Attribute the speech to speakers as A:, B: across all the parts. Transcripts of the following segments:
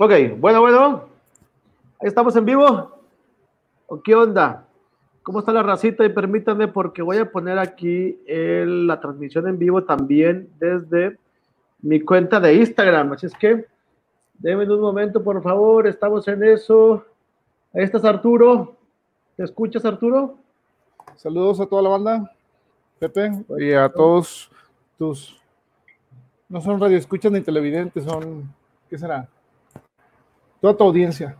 A: Ok, bueno, bueno. Ahí estamos en vivo. ¿O qué onda? ¿Cómo está la racita? Y permítanme porque voy a poner aquí la transmisión en vivo también desde mi cuenta de Instagram. Así es que denme un momento, por favor. Estamos en eso. Ahí estás, Arturo. ¿Te escuchas, Arturo?
B: Saludos a toda la banda, Pepe, y a todos tus... No son radioescuchas ni televidentes, son... ¿Qué será? Toda tu audiencia.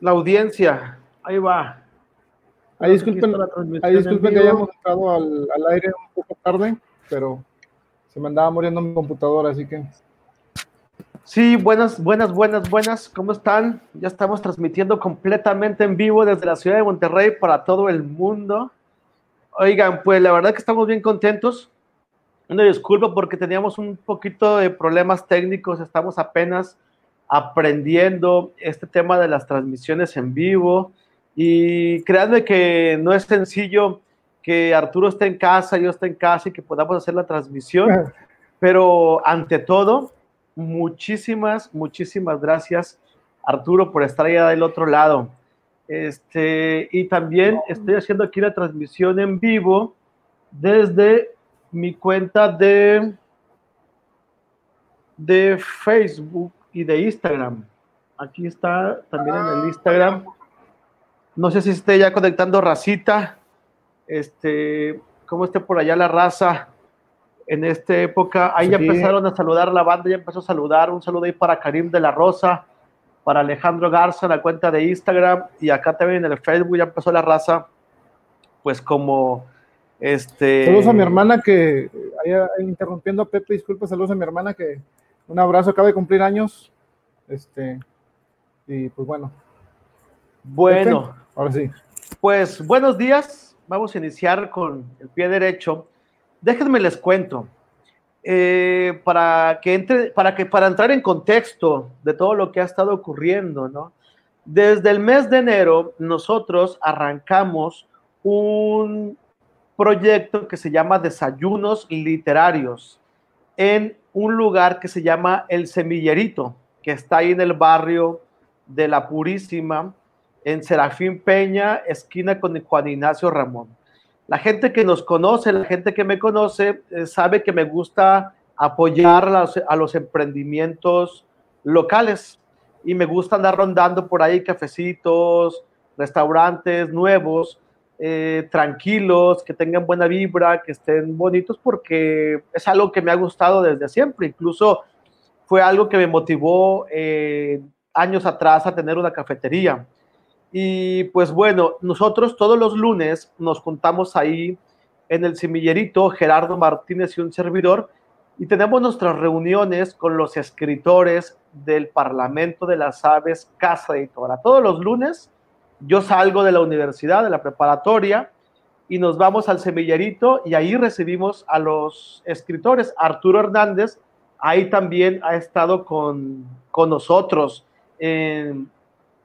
A: La audiencia, ahí va.
B: Ahí disculpen, ahí disculpen que hayamos entrado al, al, aire un poco tarde, pero se me andaba muriendo mi computadora, así que.
A: Sí, buenas, buenas, buenas, buenas. ¿Cómo están? Ya estamos transmitiendo completamente en vivo desde la ciudad de Monterrey para todo el mundo. Oigan, pues la verdad que estamos bien contentos. Una disculpa porque teníamos un poquito de problemas técnicos, estamos apenas aprendiendo este tema de las transmisiones en vivo. Y créanme que no es sencillo que Arturo esté en casa, yo esté en casa y que podamos hacer la transmisión. Pero ante todo, muchísimas, muchísimas gracias, Arturo, por estar allá del otro lado. Este, y también estoy haciendo aquí la transmisión en vivo desde mi cuenta de, de Facebook y de Instagram. Aquí está también en el Instagram. No sé si esté ya conectando racita. Este, cómo esté por allá la raza en esta época. Ahí ya empezaron a saludar la banda, ya empezó a saludar. Un saludo ahí para Karim de la Rosa, para Alejandro Garza en la cuenta de Instagram y acá también en el Facebook ya empezó la raza. Pues como este.
B: Saludos a mi hermana que, interrumpiendo a Pepe, disculpa, saludos a mi hermana que un abrazo, acaba de cumplir años. Este, y pues bueno.
A: Bueno, ahora sí. Pues buenos días. Vamos a iniciar con el pie derecho. Déjenme les cuento. Eh, para que entre, para que para entrar en contexto de todo lo que ha estado ocurriendo, ¿no? Desde el mes de enero nosotros arrancamos un proyecto que se llama Desayunos Literarios en un lugar que se llama El Semillerito, que está ahí en el barrio de La Purísima, en Serafín Peña, esquina con Juan Ignacio Ramón. La gente que nos conoce, la gente que me conoce, eh, sabe que me gusta apoyar a los emprendimientos locales y me gusta andar rondando por ahí cafecitos, restaurantes nuevos eh, tranquilos, que tengan buena vibra, que estén bonitos, porque es algo que me ha gustado desde siempre. Incluso fue algo que me motivó eh, años atrás a tener una cafetería. Y pues bueno, nosotros todos los lunes nos juntamos ahí en el semillerito, Gerardo Martínez y un servidor, y tenemos nuestras reuniones con los escritores del Parlamento de las Aves Casa Editora. Todos los lunes yo salgo de la universidad, de la preparatoria, y nos vamos al semillerito y ahí recibimos a los escritores. Arturo Hernández, ahí también ha estado con, con nosotros en,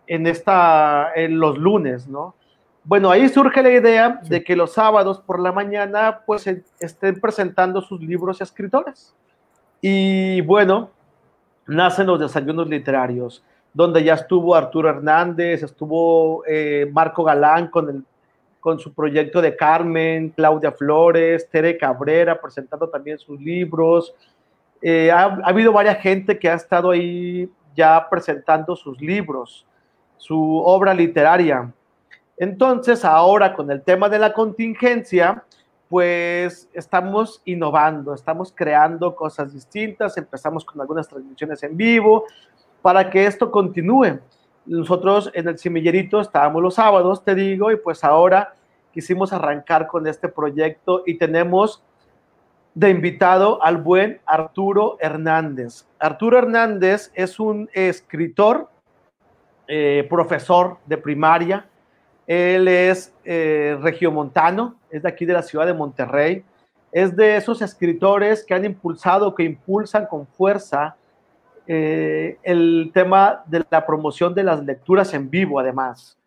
A: en, esta, en los lunes, ¿no? Bueno, ahí surge la idea de que los sábados por la mañana pues estén presentando sus libros escritores. Y bueno, nacen los desayunos literarios donde ya estuvo Arturo Hernández, estuvo eh, Marco Galán con, con su proyecto de Carmen, Claudia Flores, Tere Cabrera presentando también sus libros. Eh, ha, ha, habido varias gente que ha estado ahí ya presentando sus libros, su obra literaria. Entonces, ahora con el tema de la contingencia, pues estamos innovando, estamos creando cosas distintas, empezamos con algunas transmisiones en vivo, para que esto continúe. Nosotros en el semillerito estábamos los sábados, te digo, y pues ahora quisimos arrancar con este proyecto y tenemos de invitado al buen Arturo Hernández. Arturo Hernández es un escritor, eh, profesor de primaria. Él es eh, regiomontano, es de aquí de la ciudad de Monterrey. Es de esos escritores que han impulsado, que impulsan con fuerza eh, el tema de la promoción de las lecturas en vivo, además.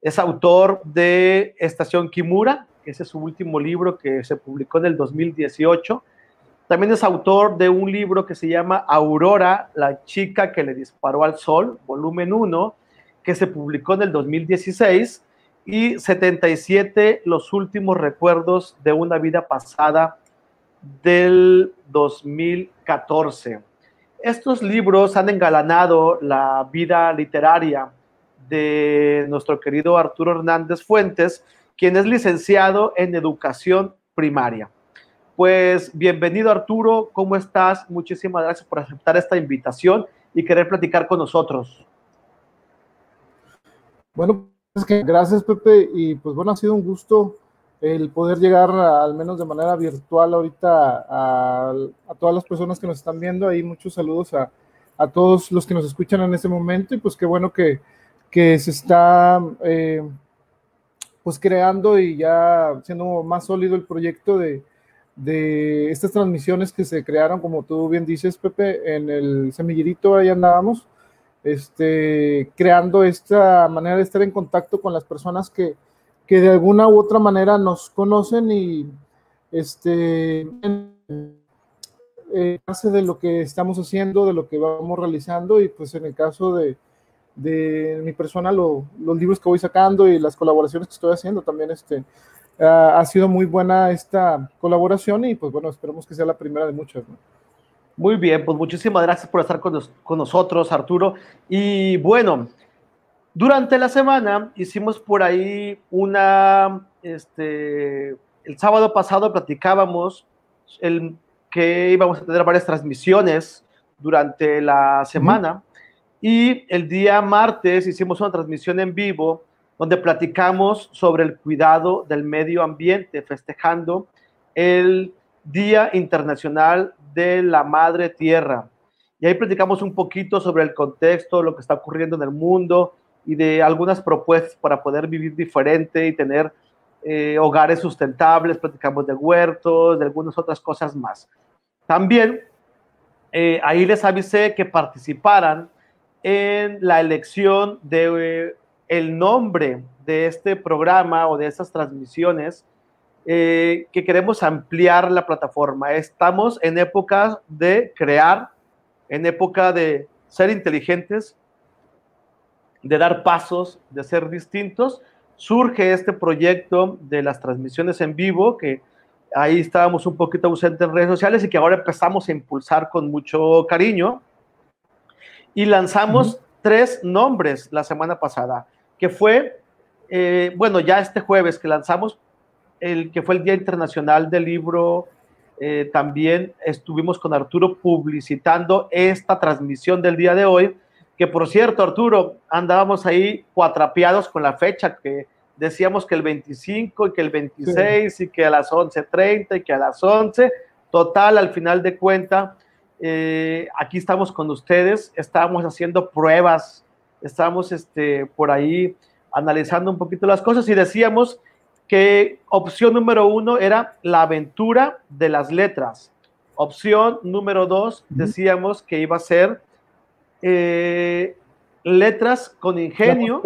A: Es autor de Estación Kimura, ese es su último libro que se publicó en el 2018. También es autor de un libro que se llama Aurora, la chica que le disparó al sol, volumen 1, que se publicó en el 2016, y 77, Los últimos recuerdos de una vida pasada del 2014. Estos libros han engalanado la vida literaria de nuestro querido Arturo Hernández Fuentes, quien es licenciado en educación primaria. Pues bienvenido Arturo, ¿cómo estás? Muchísimas gracias por aceptar esta invitación y querer platicar con nosotros.
B: Bueno, pues gracias Pepe y pues bueno, ha sido un gusto el poder llegar al menos de manera virtual ahorita a, todas las personas que nos están viendo. Ahí muchos saludos a, a, todos los que nos escuchan en este momento y pues qué bueno que, que se está eh, pues creando y ya siendo más sólido el proyecto de, de estas transmisiones que se crearon, como tú bien dices, Pepe, en el semillerito ahí andábamos, este, creando esta manera de estar en contacto con las personas que, que de alguna u otra manera nos conocen y este, eh, hace de lo que estamos haciendo, de lo que vamos realizando y pues en el caso de, de mi persona, los libros que voy sacando y las colaboraciones que estoy haciendo también, este, ha sido muy buena esta colaboración y pues bueno, esperemos que sea la primera de muchas.
A: Muy bien, pues muchísimas gracias por estar con, con nosotros, Arturo. Y bueno, durante la semana hicimos por ahí una, este, el sábado pasado platicábamos el, que íbamos a tener varias transmisiones durante la semana y el día martes hicimos una transmisión en vivo donde platicamos sobre el cuidado del medio ambiente, festejando el Día Internacional de la Madre Tierra. Y ahí platicamos un poquito sobre el contexto, lo que está ocurriendo en el mundo, y de algunas propuestas para poder vivir diferente y tener eh, hogares sustentables, platicamos de huertos, de algunas otras cosas más. También eh, ahí les avisé que participaran en la elección de eh, el nombre de este programa o de estas transmisiones que queremos ampliar la plataforma. Estamos en época de crear, en época de ser inteligentes, de dar pasos, de ser distintos, surge este proyecto de las transmisiones en vivo, que ahí estábamos un poquito ausentes en redes sociales y que ahora empezamos a impulsar con mucho cariño. Y lanzamos tres nombres la semana pasada, que fue, eh, bueno, ya este jueves que lanzamos, el que fue el Día Internacional del Libro, eh, también estuvimos con Arturo publicitando esta transmisión del día de hoy que por cierto, Arturo, andábamos ahí cuatrapeados con la fecha, que decíamos que el 25 y que el 26 y que a las 11.30 y que a las 11. Total, al final de cuenta, eh, aquí estamos con ustedes, estamos haciendo pruebas, estamos este, por ahí analizando un poquito las cosas y decíamos que opción número uno era la aventura de las letras. Opción número dos, decíamos que iba a ser eh, letras con ingenio.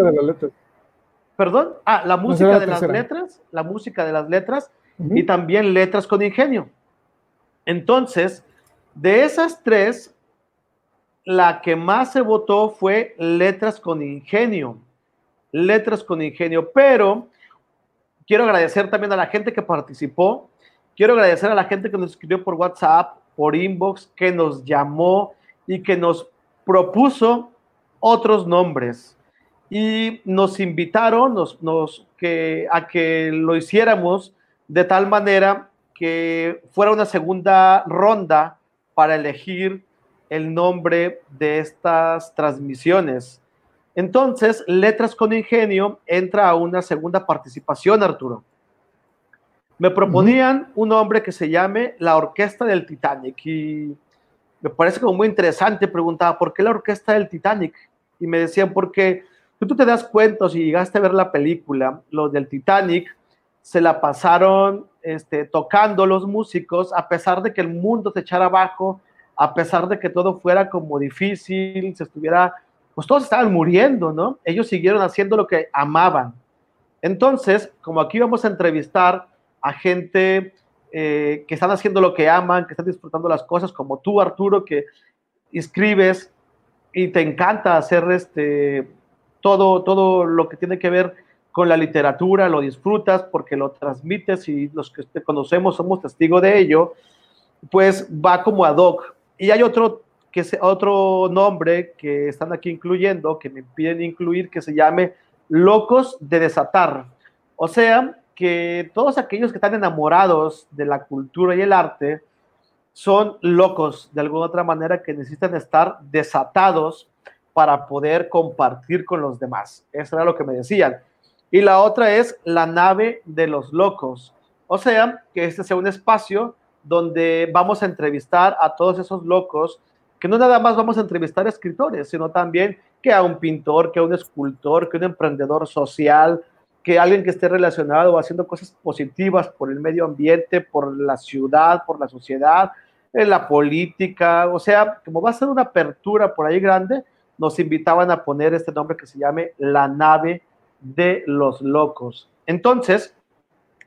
A: Perdón, ah, la música de las letras, la música de las letras y también letras con ingenio. Entonces, de esas tres, la que más se votó fue letras con ingenio. Letras con ingenio, pero quiero agradecer también a la gente que participó. Quiero agradecer a la gente que nos escribió por WhatsApp, por inbox, que nos llamó y que nos propuso otros nombres y nos invitaron nos, nos, que, a que lo hiciéramos de tal manera que fuera una segunda ronda para elegir el nombre de estas transmisiones. Entonces, Letras con Ingenio entra a una segunda participación, Arturo. Me proponían un nombre que se llame La Orquesta del Titanic y me parece como muy interesante. Preguntaba, ¿por qué la orquesta del Titanic? Y me decían, porque tú te das cuenta, si llegaste a ver la película, los del Titanic se la pasaron este, tocando los músicos, a pesar de que el mundo se echara abajo, a pesar de que todo fuera como difícil, se estuviera, pues todos estaban muriendo, ¿no? Ellos siguieron haciendo lo que amaban. Entonces, como aquí vamos a entrevistar a gente eh, que están haciendo lo que aman, que están disfrutando las cosas, como tú, Arturo, que escribes y te encanta hacer este, todo, todo lo que tiene que ver con la literatura, lo disfrutas porque lo transmites y los que te conocemos somos testigos de ello, pues va como ad hoc. Y hay otro, que es, otro nombre que están aquí incluyendo, que me piden incluir, que se llame Locos de Desatar. O sea, que todos aquellos que están enamorados de la cultura y el arte son locos de alguna otra manera que necesitan estar desatados para poder compartir con los demás. Eso era lo que me decían. Y la otra es la nave de los locos. O sea, que este sea un espacio donde vamos a entrevistar a todos esos locos, que no nada más vamos a entrevistar a escritores, sino también que a un pintor, que a un escultor, que a un emprendedor social, que alguien que esté relacionado haciendo cosas positivas por el medio ambiente, por la ciudad, por la sociedad, en la política, o sea, como va a ser una apertura por ahí grande, nos invitaban a poner este nombre que se llame La nave de los locos. Entonces,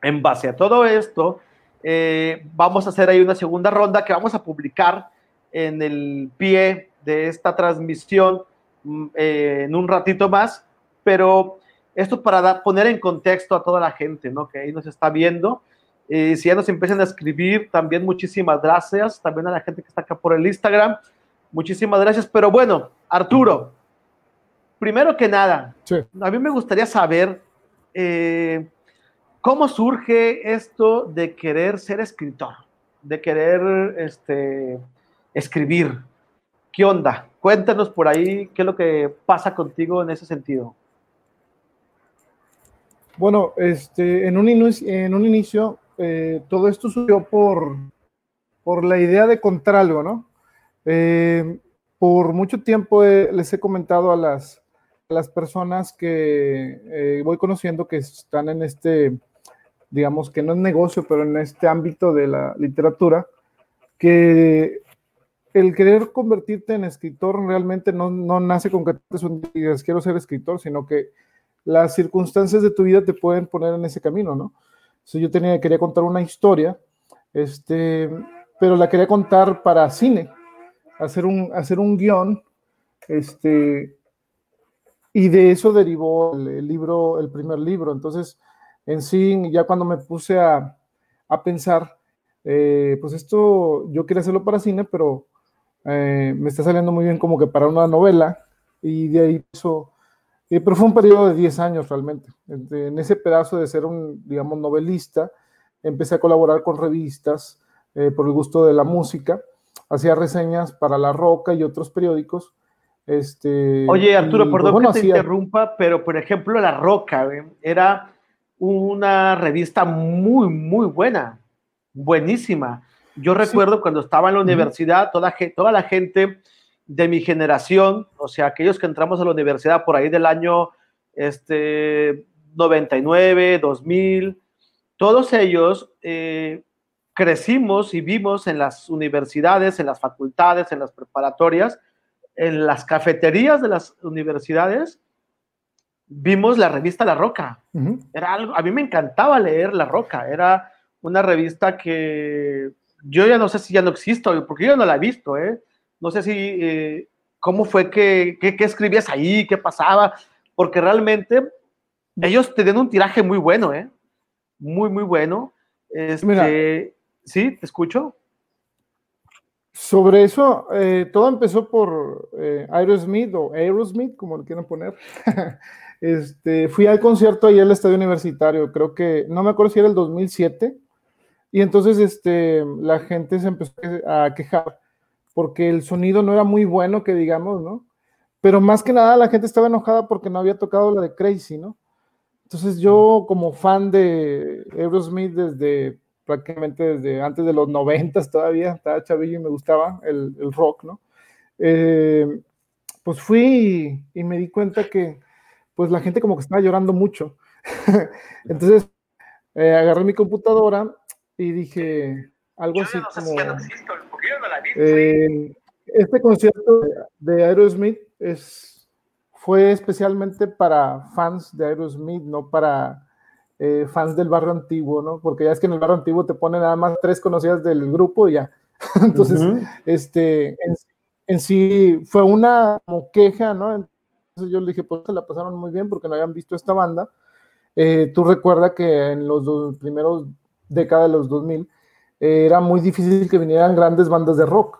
A: en base a todo esto, eh, vamos a hacer ahí una segunda ronda que vamos a publicar en el pie de esta transmisión mm, eh, en un ratito más, pero esto para poner en contexto a toda la gente, ¿no? Que ahí nos está viendo. y si ya nos empiezan a escribir, también muchísimas gracias. También a la gente que está acá por el Instagram. Muchísimas gracias. Pero bueno, Arturo, primero que nada, a mí me gustaría saber eh, cómo surge esto de querer ser escritor, de querer este, escribir. ¿Qué onda? Cuéntanos por ahí qué es lo que pasa contigo en ese sentido.
B: Bueno, este, en un inicio, eh, todo esto surgió por, por la idea de contar algo, ¿no? Eh, por mucho tiempo les he comentado a las, las personas que eh, voy conociendo que están en este, digamos que no es negocio, pero en este ámbito de la literatura, que el querer convertirte en escritor realmente no, no nace con que te digas quiero ser escritor, sino que las circunstancias de tu vida te pueden poner en ese camino, ¿no? yo tenía, quería contar una historia, este, pero la quería contar para cine, hacer un, hacer un guion, este, y de eso derivó el, libro, el primer libro. Entonces, en sí, ya cuando me puse a, pensar, eh, pues esto yo quería hacerlo para cine, pero eh, me está saliendo muy bien como que para una novela, y de ahí eso eh, pero fue un periodo de 10 años realmente. En ese pedazo de ser un, digamos, novelista, empecé a colaborar con revistas eh, por el gusto de la música, hacía reseñas para La Roca y otros periódicos. Este,
A: Oye, Arturo, pues, perdón que te interrumpa, pero por ejemplo, La Roca era una revista muy, muy buena, buenísima. Yo recuerdo cuando estaba en la universidad, toda, toda la gente de mi generación, o sea, aquellos que entramos a la universidad por ahí del año este, 99, 2000, todos ellos eh, crecimos y vimos en las universidades, en las facultades, en las preparatorias, en las cafeterías de las universidades, vimos la revista La Roca. Era algo, a mí me encantaba leer La Roca, era una revista que yo ya no sé si ya no existo, porque yo no la he visto, ¿eh? No sé si, eh, ¿cómo fue que, escribías ahí? ¿Qué pasaba? Porque realmente ellos tenían un tiraje muy bueno, ¿eh? Muy, muy bueno. Este, sí, te escucho.
B: Sobre eso, eh, todo empezó por eh, Aerosmith o Aerosmith, como lo quieran poner. este, fui al concierto ahí al estadio universitario, creo que, no me acuerdo si era el 2007, y entonces este, la gente se empezó a quejar porque el sonido no era muy bueno, que digamos, ¿no? Pero más que nada la gente estaba enojada porque no había tocado la de Crazy, ¿no? Entonces yo como fan de Aerosmith desde prácticamente desde antes de los noventas todavía, estaba chavillo y me gustaba el, rock, ¿no? Eh, pues fui y, me di cuenta que pues la gente como que estaba llorando mucho. Entonces eh, agarré mi computadora y dije algo así como... Eh, este concierto de Aerosmith es, fue especialmente para fans de Aerosmith, no para eh, fans del barrio antiguo, ¿no? Porque ya es que en el barrio antiguo te ponen nada más tres conocidas del grupo y ya. Entonces, este, en, sí fue una queja, ¿no? Entonces yo le dije, pues se la pasaron muy bien porque no habían visto esta banda. Eh, tú recuerdas que en los dos primeros décadas de los 2000 eh, era muy difícil que vinieran grandes bandas de rock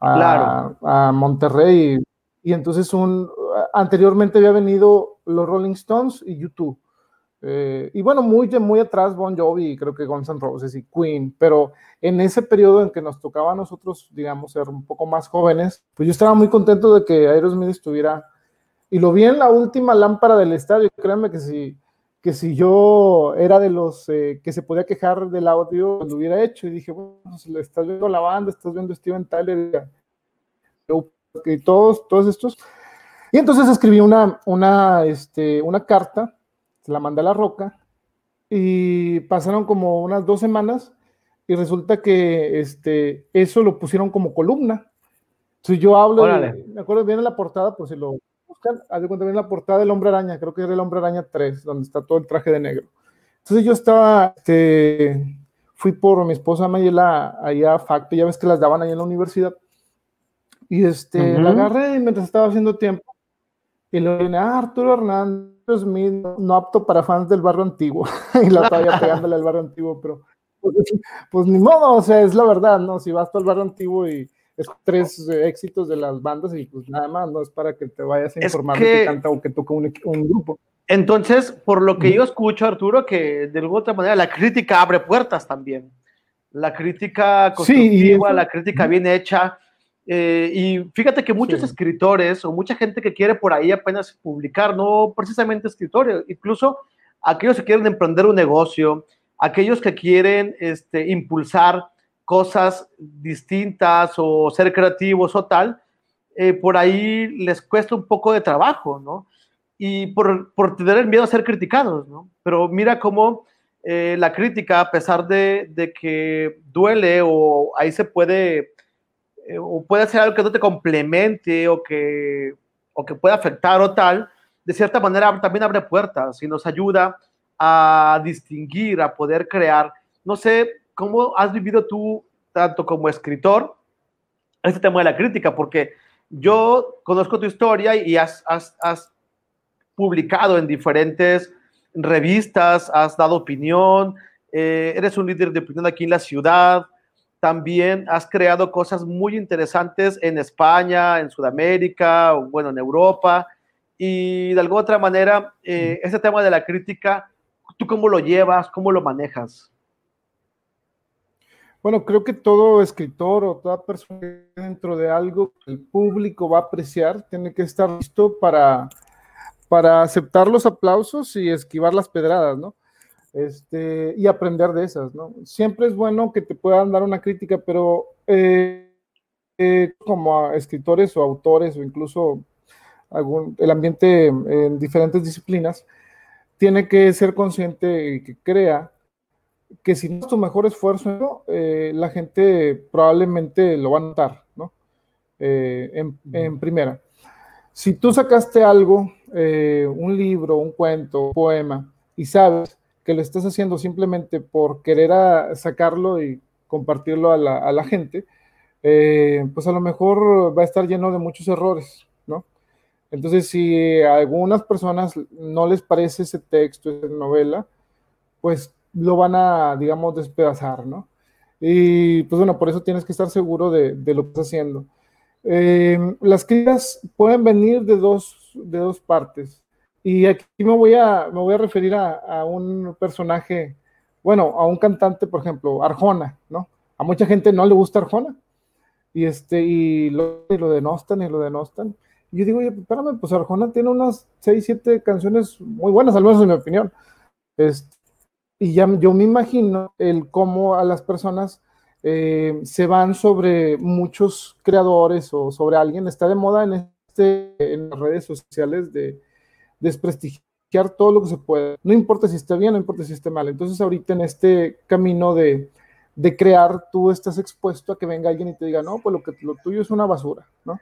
B: a, a Monterrey. Y, entonces un, anteriormente había venido los Rolling Stones y YouTube. Eh, y bueno, muy, muy atrás Bon Jovi, creo que Guns N' Roses y Queen, pero en ese periodo en que nos tocaba a nosotros, digamos, ser un poco más jóvenes, pues yo estaba muy contento de que Aerosmith estuviera, y lo vi en la última lámpara del estadio, créanme que si, que si yo era de los eh, que se podía quejar del audio, lo hubiera hecho, y dije, bueno, pues, estás viendo la banda, estás viendo Steven Tyler, y todos, todos estos, y entonces escribí una, una, este, una carta se la mandé a la roca y pasaron como unas dos semanas y resulta que este, eso lo pusieron como columna. Si yo hablo, me acuerdo bien de la portada, por si lo buscan, haz de cuenta bien la portada del Hombre Araña, creo que era el Hombre Araña 3, donde está todo el traje de negro. Entonces yo estaba, este, fui por mi esposa Mayela allá a Facto, ya ves que las daban ahí en la universidad, y este, la agarré y mientras estaba haciendo tiempo, y le viene, ah, Arturo Hernández, Smith, no apto para fans del barrio antiguo. y la todavía pegándole al barrio antiguo, pero pues, pues, ni modo, o sea, es la verdad, ¿no? Si vas al barrio antiguo y es tres éxitos de las bandas y pues nada más, no es para que te vayas a informar de que canta o que toca un, grupo.
A: Entonces, por lo que yo escucho, Arturo, que de alguna otra manera la crítica abre puertas también. La crítica constructiva, la crítica bien hecha, eh, y fíjate que muchos escritores o mucha gente que quiere por ahí apenas publicar, no precisamente escritores, incluso aquellos que quieren emprender un negocio, aquellos que quieren este, impulsar cosas distintas o ser creativos o tal, eh, por ahí les cuesta un poco de trabajo, ¿no? Y por, por tener el miedo a ser criticados, ¿no? Pero mira cómo eh, la crítica, a pesar de, de que duele o ahí se puede eh, o puede ser algo que no te complemente o que, o que pueda afectar o tal, de cierta manera también abre puertas y nos ayuda a distinguir, a poder crear. No sé cómo has vivido tú, tanto como escritor, este tema de la crítica, porque yo conozco tu historia y has, has, has publicado en diferentes revistas, has dado opinión, eh, eres un líder de opinión aquí en la ciudad, también has creado cosas muy interesantes en España, en Sudamérica, bueno, en Europa. Y de alguna otra manera, eh, ese tema de la crítica, ¿tú cómo lo llevas? ¿Cómo lo manejas?
B: Bueno, creo que todo escritor o toda persona dentro de algo que el público va a apreciar tiene que estar listo para, para aceptar los aplausos y esquivar las pedradas, ¿no? este, y aprender de esas, ¿no? Siempre es bueno que te puedan dar una crítica, pero eh, eh, como escritores o autores o incluso algún, el ambiente en diferentes disciplinas, tiene que ser consciente y que crea que si no es tu mejor esfuerzo, eh, la gente probablemente lo va a notar, ¿no? En, en, primera. Si tú sacaste algo, un libro, un cuento, un poema, y sabes que lo estás haciendo simplemente por querer sacarlo y compartirlo a la, gente, eh, pues a lo mejor va a estar lleno de muchos errores, ¿no? Entonces, si a algunas personas no les parece ese texto, esa novela, pues lo van a, digamos, despedazar, ¿no? Y pues bueno, por eso tienes que estar seguro de, lo que estás haciendo. Eh, las críticas pueden venir de dos, de dos partes. Y aquí me voy a, me voy a referir a, un personaje, bueno, a un cantante, por ejemplo, Arjona, ¿no? A mucha gente no le gusta Arjona. Y, este, y, lo, lo denostan y lo denostan. Y yo digo, oye, espérame, pues Arjona tiene unas 6, 7 canciones muy buenas, al menos en mi opinión. Este, y ya yo me imagino el cómo a las personas eh, se van sobre muchos creadores o sobre alguien. Está de moda en, este, en las redes sociales de desprestigiar todo lo que se puede. No importa si está bien, no importa si está mal. Entonces ahorita en este camino de, crear, tú estás expuesto a que venga alguien y te diga, no, pues lo, que, lo tuyo es una basura, ¿no?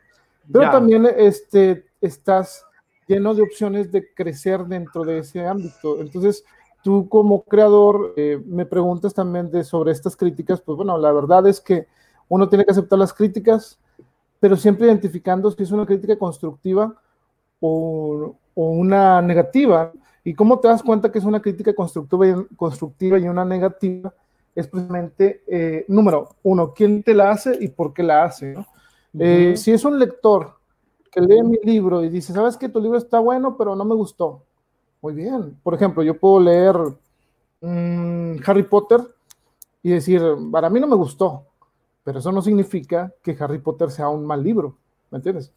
B: Pero también este, estás lleno de opciones de crecer dentro de ese ámbito. Entonces, tú como creador eh, me preguntas también de, sobre estas críticas, pues bueno, la verdad es que uno tiene que aceptar las críticas, pero siempre identificando si es una crítica constructiva o, una negativa. ¿Y cómo te das cuenta que es una crítica constructiva y, constructiva y una negativa? Es precisamente, eh, número uno, quién te la hace y por qué la hace. Eh, si es un lector que lee mi libro y dice, sabes que tu libro está bueno, pero no me gustó. Muy bien. Por ejemplo, yo puedo leer mm, Harry Potter y decir, para mí no me gustó, pero eso no significa que Harry Potter sea un mal libro, ¿me entiendes?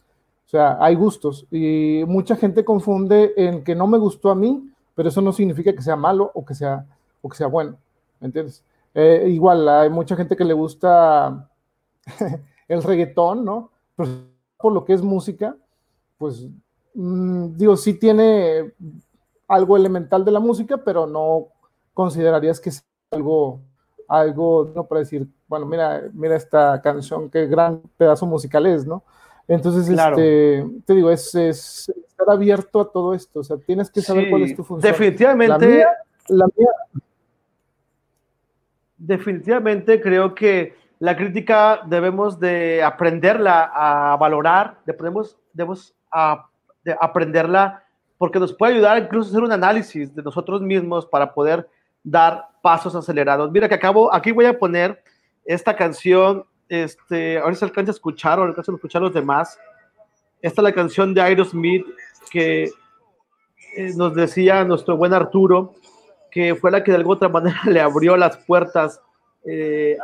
B: O sea, hay gustos y mucha gente confunde en que no me gustó a mí, pero eso no significa que sea malo o que sea, o que sea bueno, ¿me entiendes? Eh, igual, hay mucha gente que le gusta el reggaetón, ¿no? por lo que es música, pues mm, digo, sí tiene algo elemental de la música, pero no considerarías que es algo, algo, no para decir, bueno, mira, mira esta canción, qué gran pedazo musical es, ¿no? Entonces, este, te digo, es, estar abierto a todo esto, o sea, tienes que saber cuál es tu función.
A: Definitivamente. La mía, Definitivamente creo que la crítica debemos de aprenderla a valorar, debemos, debemos a, de aprenderla porque nos puede ayudar incluso a hacer un análisis de nosotros mismos para poder dar pasos acelerados. Mira que acabo, aquí voy a poner esta canción, este, ahora se alcanza a escuchar o alcanza a escuchar los demás. Esta es la canción de Aerosmith que eh, nos decía nuestro buen Arturo, que fue la que de alguna otra manera le abrió las puertas eh,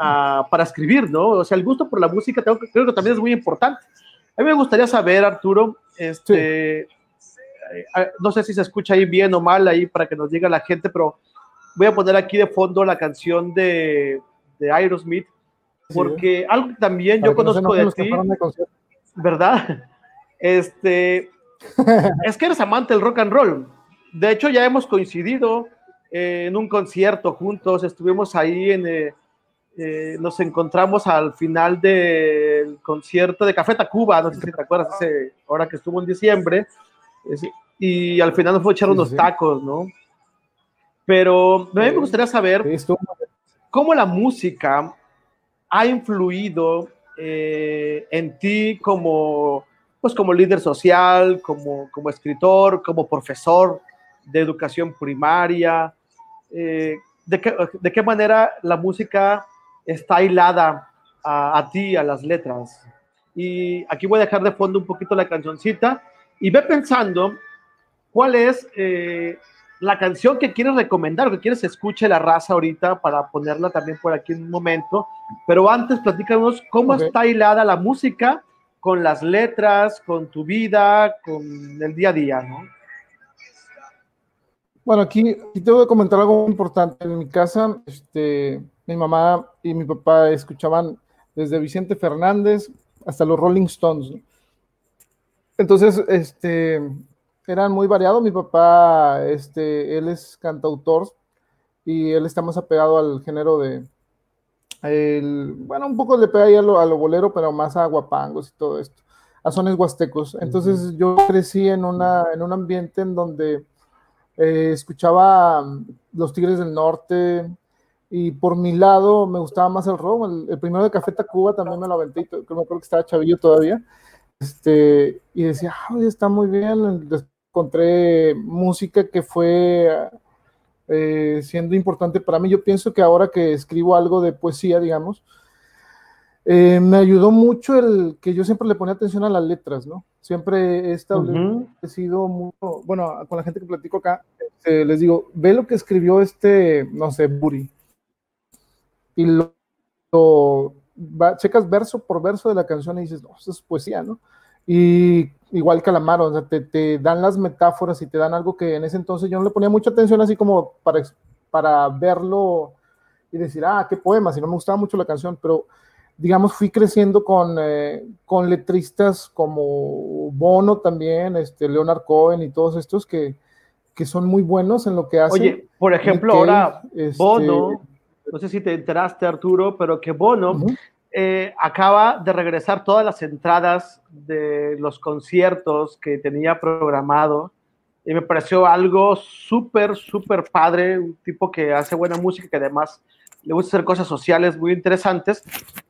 A: para escribir, ¿no? O sea, el gusto por la música creo que también es muy importante. A mí me gustaría saber, Arturo, este, eh, no sé si se escucha ahí bien o mal ahí para que nos diga la gente, pero voy a poner aquí de fondo la canción de, de Aerosmith, porque algo que también yo conozco de ti, ¿verdad? Este, es que eres amante del rock and roll. De hecho, ya hemos coincidido eh, en un concierto juntos, estuvimos ahí en... Eh, nos encontramos al final del concierto de Café Tacuba, no sé si te acuerdas, ese, hora que estuvo en diciembre, y al final nos fue a echar unos tacos, ¿no? Pero a mí me gustaría saber cómo la música ha influido eh, en ti como, pues como líder social, como, como escritor, como profesor de educación primaria. Eh, de, qué, ¿De qué manera la música está hilada a, a, ti, a las letras? Y aquí voy a dejar de fondo un poquito la cancioncita y ve pensando cuál es eh, la canción que quieres recomendar, que quieres escuche la raza ahorita para ponerla también por aquí en un momento. Pero antes, platícanos cómo está hilada la música con las letras, con tu vida, con el día a día, ¿no?
B: Bueno, aquí, aquí tengo que comentar algo importante. En mi casa, este, mi mamá y mi papá escuchaban desde Vicente Fernández hasta los Rolling Stones. Entonces, este, eran muy variados. Mi papá, este, él es cantautor y él está más apegado al género de, el, bueno, un poco le pega ahí a lo, a lo, bolero, pero más a guapangos y todo esto, a sones huastecos. Entonces yo crecí en, una, en un ambiente en donde eh, escuchaba los Tigres del Norte y por mi lado me gustaba más el rock. El, primero de Café Tacuba también me lo aventé, creo, me acuerdo que estaba chavillo todavía. Este, y decía, está muy bien. Encontré música que fue eh, siendo importante para mí. Yo pienso que ahora que escribo algo de poesía, digamos, eh, me ayudó mucho el que yo siempre le ponía atención a las letras, ¿no? Siempre he establecido mucho, bueno, con la gente que platico acá, este, les digo, ve lo que escribió este, no sé, Buri. Y lo, checas verso por verso de la canción y dices, no, eso es poesía, ¿no? Y igual Calamaro, o sea, te, te, dan las metáforas y te dan algo que en ese entonces yo no le ponía mucha atención así como para, para verlo y decir, ah, qué poema, si no me gustaba mucho la canción, pero digamos, fui creciendo con, eh, con letristas como Bono también, este, Leonard Cohen y todos estos que, que son muy buenos en lo que hacen. Oye,
A: por ejemplo, ahora este, Bono, no sé si te enteraste Arturo, pero que Bono eh, acaba de regresar todas las entradas de los conciertos que tenía programado. Y me pareció algo súper, súper padre, un tipo que hace buena música, que además le gusta hacer cosas sociales muy interesantes,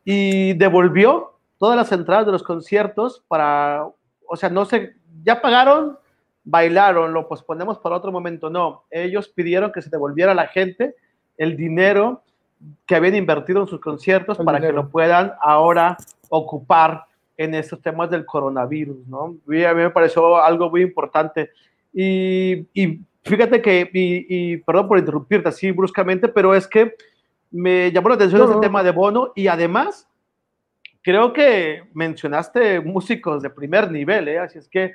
A: y devolvió todas las entradas de los conciertos para, o sea, no sé, ya pagaron, bailaron, lo posponemos para otro momento, no, ellos pidieron que se devolviera a la gente el dinero que habían invertido en sus conciertos para que lo puedan ahora ocupar en estos temas del coronavirus, ¿no? a mí me pareció algo muy importante. Y, fíjate que, y, perdón por interrumpirte así bruscamente, pero es que me llamó la atención ese tema de Bono y además creo que mencionaste músicos de primer nivel, ¿eh? así es que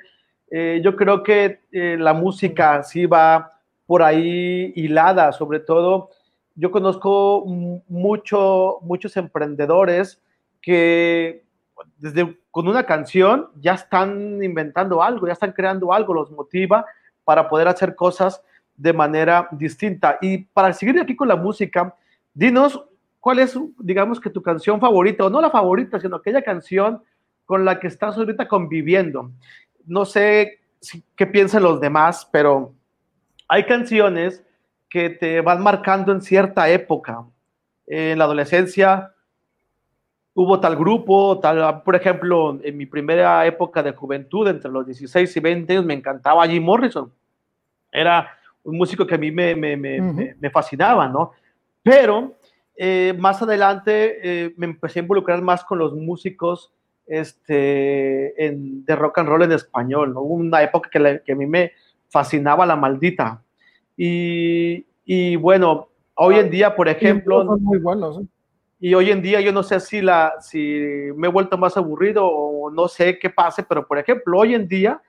A: eh, yo creo que eh, la música sí va por ahí hilada, sobre todo yo conozco mucho, muchos emprendedores que desde con una canción ya están inventando algo, ya están creando algo, los motiva para poder hacer cosas de manera distinta. Y para seguir aquí con la música, dinos cuál es, digamos que tu canción favorita, o no la favorita, sino aquella canción con la que estás ahorita conviviendo. No sé qué piensan los demás, pero hay canciones que te van marcando en cierta época. En la adolescencia hubo tal grupo, tal, por ejemplo, en mi primera época de juventud, entre los 16 y 20 años, me encantaba Jim Morrison. Era un músico que a mí me, me, me, me fascinaba, ¿no? Pero eh, más adelante eh, me empecé a involucrar más con los músicos este, en, de rock and roll en español, ¿no? Hubo una época que, que a mí me fascinaba la maldita. Y, bueno, hoy en día, por ejemplo...
B: Son muy buenos. ¿eh?
A: Y hoy en día yo no sé si, la, si me he vuelto más aburrido o no sé qué pase, pero por ejemplo, hoy en día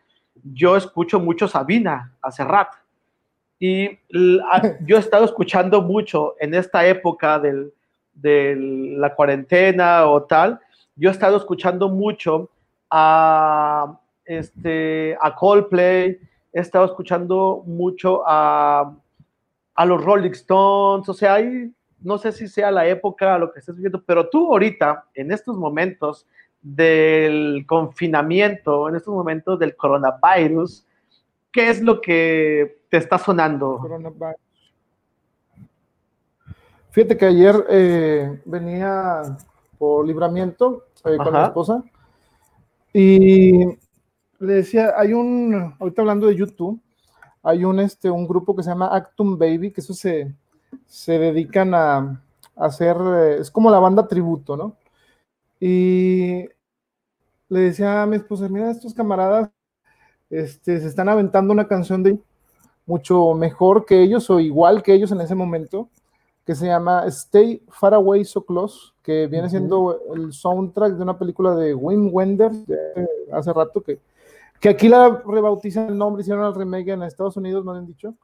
A: yo escucho mucho Sabina hace rato. Y yo he estado escuchando mucho en esta época de la cuarentena o tal, yo he estado escuchando mucho a, este, a Coldplay, he estado escuchando mucho a a los Rolling Stones, o sea, hay, no sé si sea la época, lo que estés viendo, pero tú ahorita, en estos momentos del confinamiento, en estos momentos del coronavirus, ¿qué es lo que te está sonando?
B: Fíjate que ayer eh, venía por libramiento eh, con mi esposa y le decía, hay un, ahorita hablando de YouTube, hay un, este, un grupo que se llama Actum Baby, que eso se, se dedican a, hacer, eh, es como la banda tributo, ¿no? Y le decía a mi esposa, mira, estos camaradas este, se están aventando una canción de mucho mejor que ellos o igual que ellos en ese momento, que se llama Stay Far Away So Close, que viene siendo el soundtrack de una película de Wim Wenders hace rato que que aquí la rebautizan el nombre, hicieron el remake en Estados Unidos, me han dicho,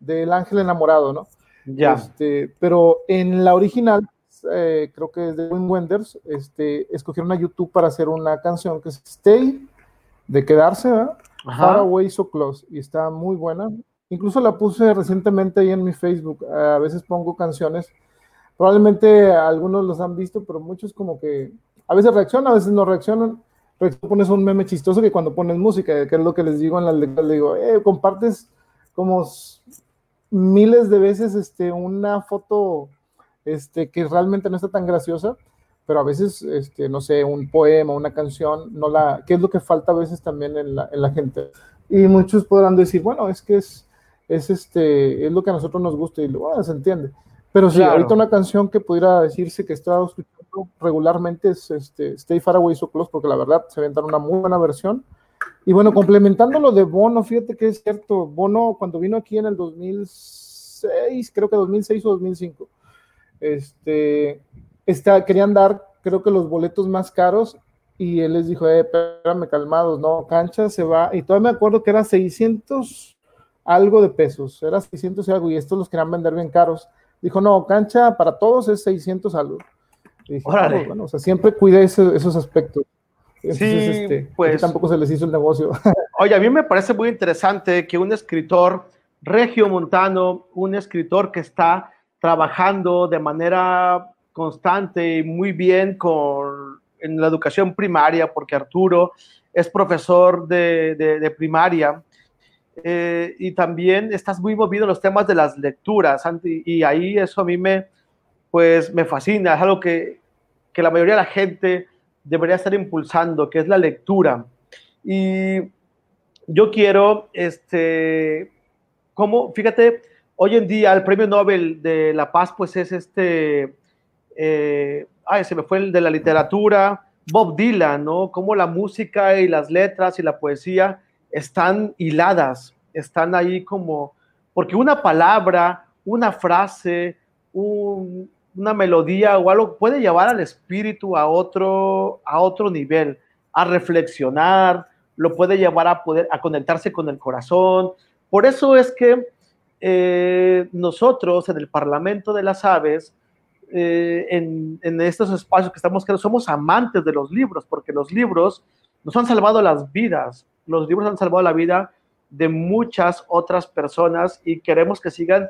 B: del ángel enamorado, ¿no?
A: Ya.
B: Este, pero en la original, eh, creo que es de Wim Wenders, este, escogieron a YouTube para hacer una canción que es Stay, de quedarse, ¿verdad? Far Away So Close, y está muy buena. Incluso la puse recientemente ahí en mi Facebook. A veces pongo canciones. Probablemente algunos los han visto, pero muchos como que a veces reaccionan, a veces no reaccionan pones un meme chistoso que cuando pones música, que es lo que les digo en la lectura, le digo, eh, compartes como miles de veces este, una foto este, que realmente no está tan graciosa, pero a veces, este, no sé, un poema, una canción, no la, ¿qué es lo que falta a veces también en la, en la gente? Y muchos podrán decir, bueno, es que es, es, este, es lo que a nosotros nos gusta y luego se entiende. Pero sí, ahorita una canción que pudiera decirse que escuchando regularmente es este, Stay Far Away So Close, porque la verdad se aventaron una muy buena versión. Y bueno, complementando lo de Bono, fíjate que es cierto, Bono cuando vino aquí en el 2006, creo que 2006 o 2005, este, está, querían dar, creo que los boletos más caros y él les dijo, eh, espérame, calmados, no, cancha se va, y todavía me acuerdo que era 600 algo de pesos, era 600 y algo, y estos los querían vender bien caros Dijo, no, cancha para todos es 600 algo. Dije, bueno, o sea, siempre cuide esos aspectos.
A: sí, este, pues.
B: Tampoco se les hizo el negocio.
A: Oye, a mí me parece muy interesante que un escritor regio montano, un escritor que está trabajando de manera constante y muy bien con, en la educación primaria, porque Arturo es profesor de, de, de primaria, eh, y también estás muy movido en los temas de las lecturas, y ahí eso a mí me, pues, me fascina, es algo que, que la mayoría de la gente debería estar impulsando, que es la lectura. Y yo quiero, este, como, fíjate, hoy en día el premio Nobel de la Paz, pues es este, eh, ay, se me fue el de la literatura, Bob Dylan, ¿no? Como la música y las letras y la poesía están hiladas, están ahí como, porque una palabra, una frase, una melodía o algo puede llevar al espíritu a otro, a otro nivel, a reflexionar, lo puede llevar a poder, a conectarse con el corazón. Por eso es que eh, nosotros en el Parlamento de las Aves, eh, en, en, estos espacios que estamos creando, somos amantes de los libros, porque los libros nos han salvado las vidas, los libros han salvado la vida de muchas otras personas y queremos que sigan,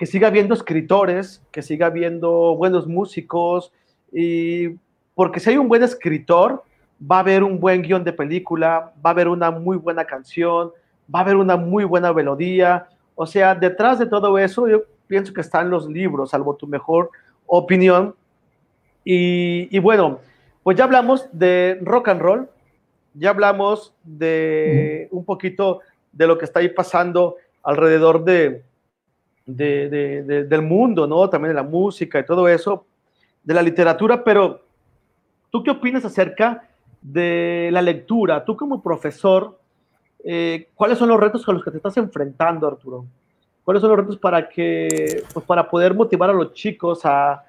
A: que siga habiendo escritores, que siga habiendo buenos músicos, y porque si hay un buen escritor, va a haber un buen guion de película, va a haber una muy buena canción, va a haber una muy buena melodía. O sea, detrás de todo eso, yo pienso que están los libros, salvo tu mejor opinión. Y, bueno, pues ya hablamos de rock and roll, ya hablamos de un poquito de lo que está ahí pasando alrededor de, del mundo, ¿no? También de la música y todo eso, de la literatura, pero ¿tú qué opinas acerca de la lectura? Tú como profesor, eh, ¿cuáles son los retos con los que te estás enfrentando, Arturo? ¿Cuáles son los retos para que, pues para poder motivar a los chicos a,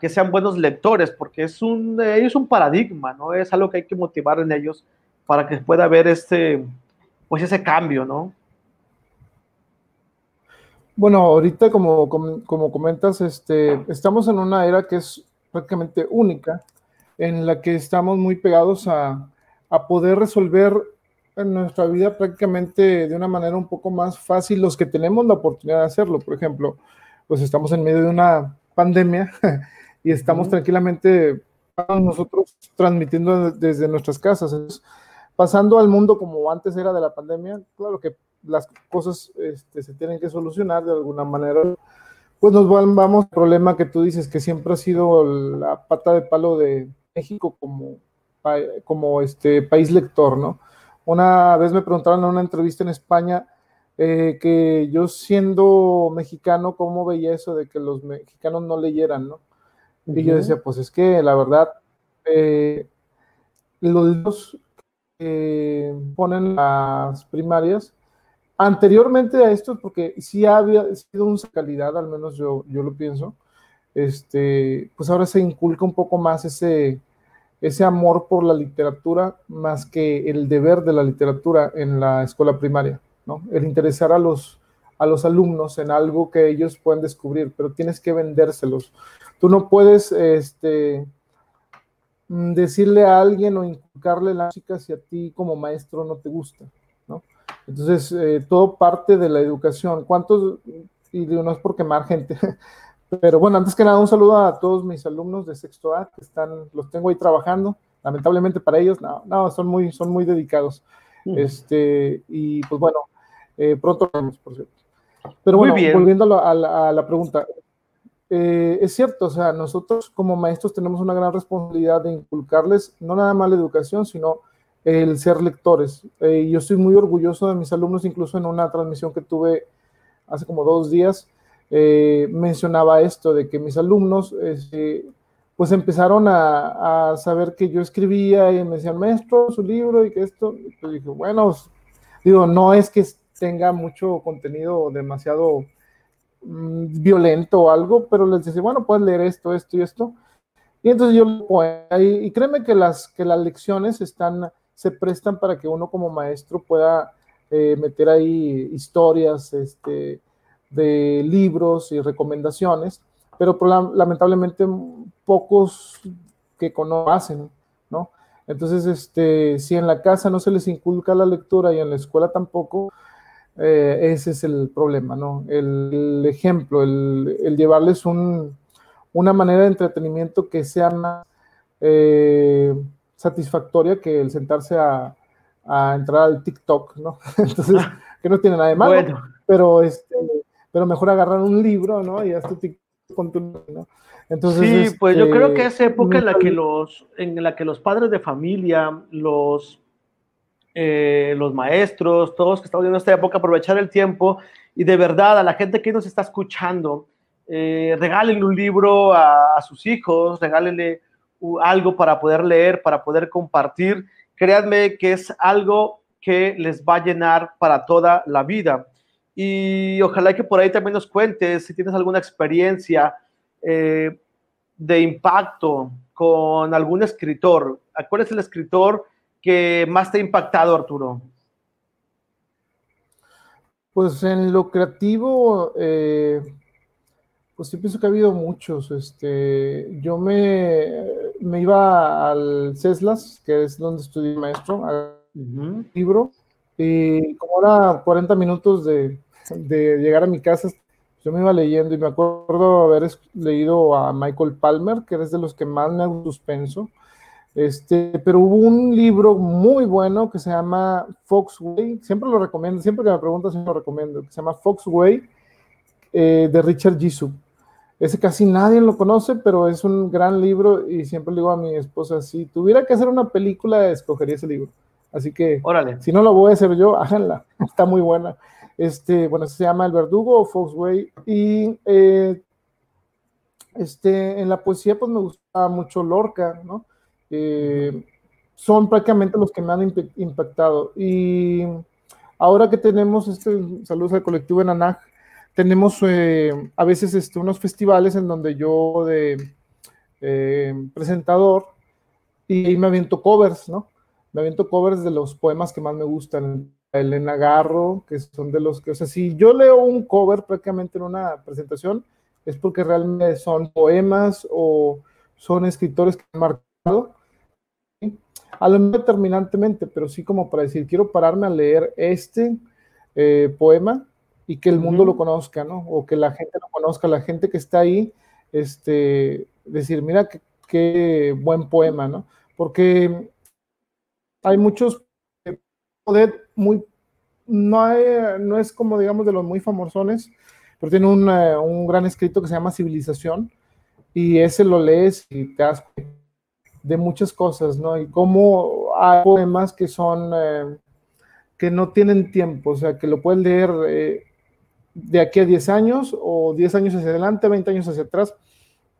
A: que sean buenos lectores? Porque es un, es un paradigma, ¿no? Es algo que hay que motivar en ellos para que pueda haber este, pues ese cambio, ¿no?
B: Bueno, ahorita como, como, comentas, este, estamos en una era que es prácticamente única, en la que estamos muy pegados a, a poder resolver en nuestra vida prácticamente de una manera un poco más fácil los que tenemos la oportunidad de hacerlo. Por ejemplo, pues estamos en medio de una pandemia y estamos tranquilamente nosotros transmitiendo desde nuestras casas. pasando al mundo como antes era de la pandemia, claro que las cosas este, se tienen que solucionar de alguna manera. Pues nos vamos al problema que tú dices, que siempre ha sido la pata de palo de México como, como este país lector, ¿no? Una vez me preguntaron en una entrevista en España eh, que yo siendo mexicano, ¿cómo veía eso de que los mexicanos no leyeran, no? Y yo decía, pues es que la verdad, eh, los que ponen las primarias, anteriormente a esto, porque sí había sido una calidad, al menos yo, yo lo pienso, este, pues ahora se inculca un poco más ese, ese amor por la literatura más que el deber de la literatura en la escuela primaria, ¿no? El interesar a los, a los alumnos en algo que ellos pueden descubrir, pero tienes que vendérselos. Tú no puedes este, mm, decirle a alguien o inculcarle la música si a ti como maestro no te gusta. Entonces, eh, todo parte de la educación. ¿Cuántos, y no es por quemar gente, Pero bueno, antes que nada, un saludo a todos mis alumnos de sexto A que están, los tengo ahí trabajando. Lamentablemente para ellos, no, no, son muy, son muy dedicados. Este, y pues bueno, eh, pronto vemos, por cierto. Pero bueno, volviendo a la, pregunta, eh, es cierto, o sea, nosotros como maestros tenemos una gran responsabilidad de inculcarles no nada más la educación, sino el ser lectores. Eh, yo estoy muy orgulloso de mis alumnos, incluso en una transmisión que tuve hace como dos días, eh, mencionaba esto de que mis alumnos este, pues empezaron a, saber que yo escribía y me decían, maestro, su libro y que esto, pues dije, bueno, digo, no es que tenga mucho contenido demasiado mm, violento o algo, pero les decía, bueno, puedes leer esto, esto y esto. Y entonces yo, y créeme que las, que las lecciones están, se prestan para que uno como maestro pueda eh, meter ahí historias, este, de libros y recomendaciones, pero lamentablemente pocos que conocen, ¿no? Entonces, este, si en la casa no se les inculca la lectura y en la escuela tampoco, eh, ese es el problema, ¿no? El, ejemplo, el, llevarles una manera de entretenimiento que sea más eh, satisfactoria que el sentarse a, a entrar al TikTok, ¿no? Entonces, que no tiene nada de malo, pero, este, pero mejor agarrar un libro, ¿no? Y con tu, ¿no?
A: Entonces, sí, pues yo creo que esa época en la que los, en la que los padres de familia, los, eh, los maestros, todos que estamos en esta época, aprovechar el tiempo y de verdad a la gente que nos está escuchando, eh, regálenle un libro a, sus hijos, regálenle algo para poder leer, para poder compartir. Créanme que es algo que les va a llenar para toda la vida. Y ojalá que por ahí también nos cuentes si tienes alguna experiencia eh, de impacto con algún escritor. ¿Cuál es el escritor que más te ha impactado, Arturo?
B: Pues en lo creativo, eh, pues yo pienso que ha habido muchos. Este, yo me, me iba al CESLAS, que es donde estudié maestro, al libro, y como era 40 minutos de, de llegar a mi casa, yo me iba leyendo y me acuerdo haber leído a Michael Palmer, que es de los que más me ha suspenso. Este, pero hubo un libro muy bueno que se llama Foxway, siempre lo recomiendo, siempre que me preguntan si lo recomiendo, que se llama Foxway eh, de Richard Jisoo. Ese casi nadie lo conoce, pero es un gran libro y siempre le digo a mi esposa, si tuviera que hacer una película, escogería ese libro. Así que, Órale. si no lo voy a hacer yo, háganla, está muy buena. Este, bueno, se llama El Verdugo o Foxway. Y eh, este, en la poesía, pues me gusta mucho Lorca, ¿no? Eh, son prácticamente los que me han impactado. Y ahora que tenemos este, saludos al colectivo en ANAG, tenemos eh, a veces este, unos festivales en donde yo de presentador y me aviento covers, ¿no? Me aviento covers de los poemas que más me gustan. Elena Garro, que son de los que, o sea, si yo leo un cover prácticamente en una presentación, es porque realmente son poemas o son escritores que han marcado, a lo mejor determinantemente, pero sí como para decir, quiero pararme a leer este eh, poema y que el mundo lo conozca, ¿no? O que la gente lo conozca, la gente que está ahí, este, decir, mira qué, buen poema, ¿no? Porque hay muchos muy, no, no es como digamos de los muy famosones, pero tiene un, eh, un, gran escrito que se llama Civilización y ese lo lees y te das de muchas cosas, ¿no? Y cómo hay poemas que son, eh, que no tienen tiempo, o sea, que lo puedes leer eh, de aquí a 10 años o 10 años hacia adelante, 20 años hacia atrás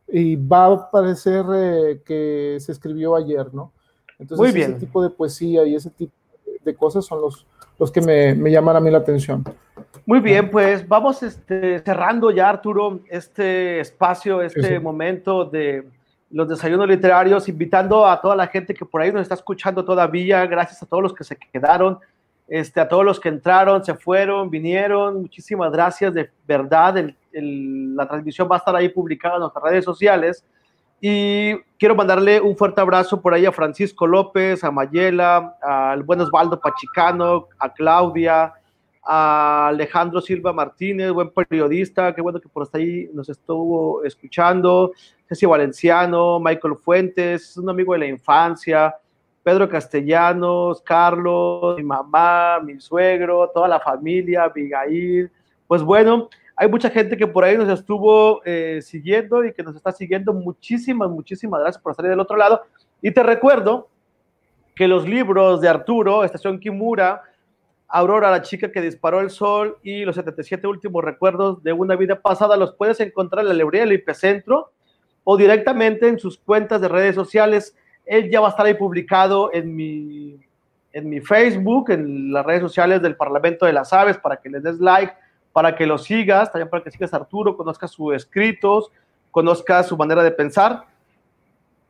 B: y va a parecer que se escribió ayer, ¿no? Entonces, Muy bien. ese tipo de poesía y ese tipo de cosas son los, los que me, me, llaman a mí la atención.
A: Muy bien, pues vamos este, cerrando ya, Arturo, este espacio, este momento de los desayunos literarios, invitando a toda la gente que por ahí nos está escuchando todavía, gracias a todos los que se quedaron, este, a todos los que entraron, se fueron, vinieron, muchísimas gracias, de verdad, la transmisión va a estar ahí publicada en nuestras redes sociales. Y quiero mandarle un fuerte abrazo por ahí a Francisco López, a Mayela, al buen Osvaldo Pachicano, a Claudia, a Alejandro Silva Martínez, buen periodista, qué bueno que por ahí nos estuvo escuchando, Ceci Valenciano, Michael Fuentes, un amigo de la infancia, Pedro Castellanos, Carlos, mi mamá, mi suegro, toda la familia, Abigail. Pues bueno, hay mucha gente que por ahí nos estuvo eh, siguiendo y que nos está siguiendo. Muchísimas, muchísimas gracias por salir del otro lado. Y te recuerdo que los libros de Arturo, Estación Kimura, Aurora, la chica que disparó el sol y los 77 últimos recuerdos de una vida pasada, los puedes encontrar en la librería del Centro o directamente en sus cuentas de redes sociales. Él ya va a estar ahí publicado en mi, en mi Facebook, en las redes sociales del Parlamento de las Aves, para que les des like para que lo sigas, también para que sigas a Arturo, conozcas sus escritos, conozcas su manera de pensar.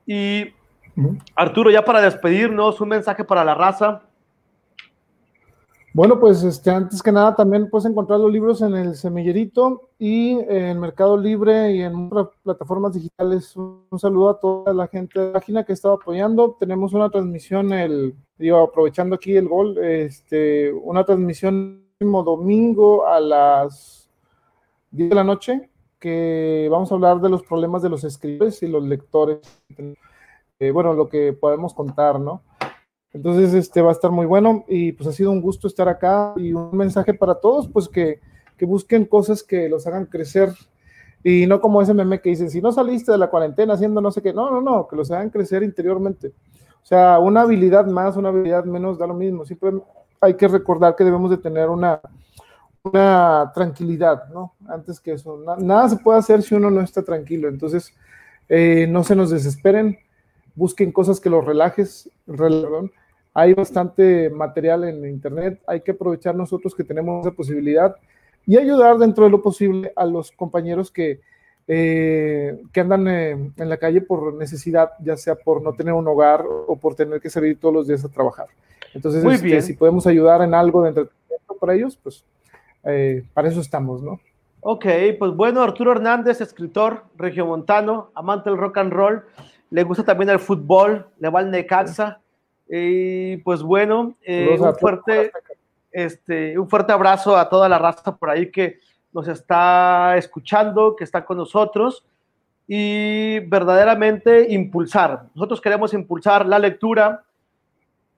A: Y Arturo, ya para despedirnos, un mensaje para la raza.
B: Bueno, pues este, antes que nada también puedes encontrar los libros en el Semillerito y en Mercado Libre y en otras plataformas digitales. Un saludo a toda la gente de la página que estaba apoyando. Tenemos una transmisión, el, digo, aprovechando aquí el gol, este, una transmisión domingo a las 10 de la noche, que vamos a hablar de los problemas de los escritores y los lectores. Eh, bueno, lo que podemos contar, ¿no? Entonces, este va a estar muy bueno y pues ha sido un gusto estar acá y un mensaje para todos, pues que, que busquen cosas que los hagan crecer y no como ese meme que dice, si no saliste de la cuarentena haciendo no sé qué, no, no, no, que los hagan crecer interiormente. O sea, una habilidad más, una habilidad menos da lo mismo. Siempre hay que recordar que debemos de tener una, una tranquilidad, ¿no? Antes que eso. nada se puede hacer si uno no está tranquilo. Entonces, eh, no se nos desesperen, busquen cosas que los relajes, Hay bastante material en internet, hay que aprovechar nosotros que tenemos esa posibilidad y ayudar dentro de lo posible a los compañeros que, eh, que andan eh, en la calle por necesidad, ya sea por no tener un hogar o por tener que salir todos los días a trabajar. Entonces, este, si podemos ayudar en algo de entretenimiento para ellos, pues eh, para eso estamos, ¿no?
A: Ok, pues bueno, Arturo Hernández, escritor regiomontano, amante del rock and roll, le gusta también el fútbol, le va al Necaxa, y pues bueno, un fuerte este, un fuerte abrazo a toda la raza por ahí que nos está escuchando, que está con nosotros y verdaderamente impulsar. Nosotros queremos impulsar la lectura,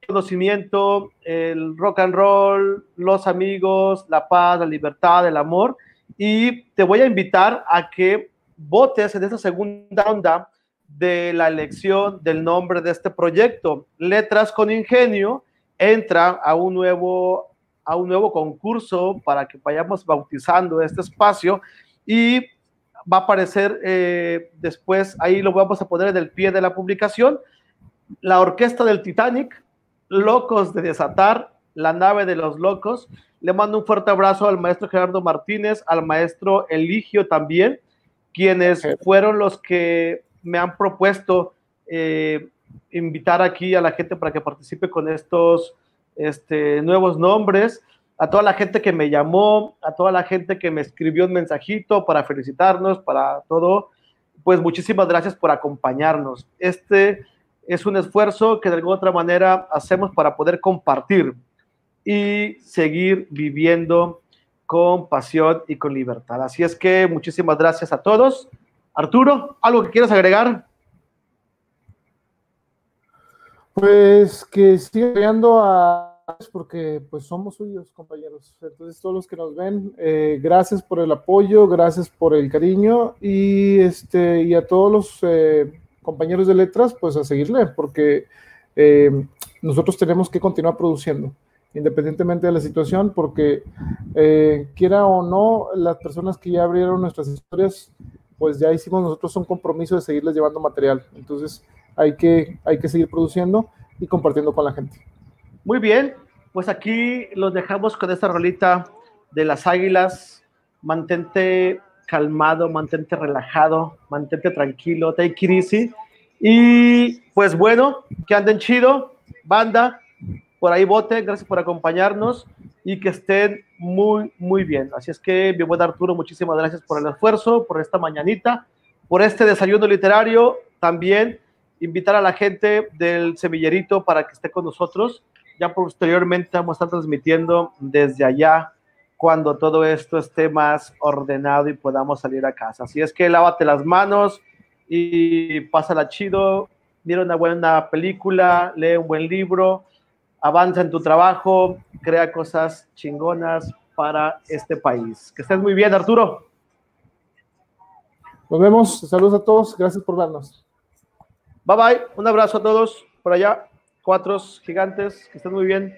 A: el conocimiento, el rock and roll, los amigos, la paz, la libertad, el amor. Y te voy a invitar a que votes en esta segunda onda de la elección del nombre de este proyecto. Letras con Ingenio entra a un nuevo a un nuevo concurso para que vayamos bautizando este espacio y va a aparecer eh, después, ahí lo vamos a poner en el pie de la publicación, la orquesta del Titanic, Locos de Desatar, la nave de los locos. Le mando un fuerte abrazo al maestro Gerardo Martínez, al maestro Eligio también, quienes fueron los que me han propuesto eh, invitar aquí a la gente para que participe con estos este, nuevos nombres, a toda la gente que me llamó, a toda la gente que me escribió un mensajito para felicitarnos, para todo, pues muchísimas gracias por acompañarnos. Este es un esfuerzo que de alguna otra manera hacemos para poder compartir y seguir viviendo con pasión y con libertad. Así es que muchísimas gracias a todos. Arturo, ¿algo que quieras agregar?
B: Pues que siga viendo a porque pues somos suyos, compañeros. Entonces, todos los que nos ven, eh, gracias por el apoyo, gracias por el cariño y este y a todos los eh, compañeros de letras, pues a seguirle, porque eh, nosotros tenemos que continuar produciendo, independientemente de la situación, porque quiera o no, las personas que ya abrieron nuestras historias, pues ya hicimos nosotros un compromiso de seguirles llevando material. Entonces, hay que, hay que seguir produciendo y compartiendo con la gente.
A: Muy bien, pues aquí los dejamos con esta rolita de las águilas. Mantente calmado, mantente relajado, mantente tranquilo, take it easy. Y pues bueno, que anden chido, banda, por ahí voten, gracias por acompañarnos y que estén muy, muy bien. Así es que, mi buen Arturo, muchísimas gracias por el esfuerzo, por esta mañanita, por este desayuno literario. También invitar a la gente del semillerito para que esté con nosotros ya posteriormente vamos a estar transmitiendo desde allá cuando todo esto esté más ordenado y podamos salir a casa. Así es que lávate las manos y pásala chido, mira una buena película, lee un buen libro, avanza en tu trabajo, crea cosas chingonas para este país. Que estés muy bien, Arturo.
B: Nos vemos, saludos a todos, gracias por vernos.
A: Bye bye, un abrazo a todos por allá cuatro gigantes, que estén muy bien.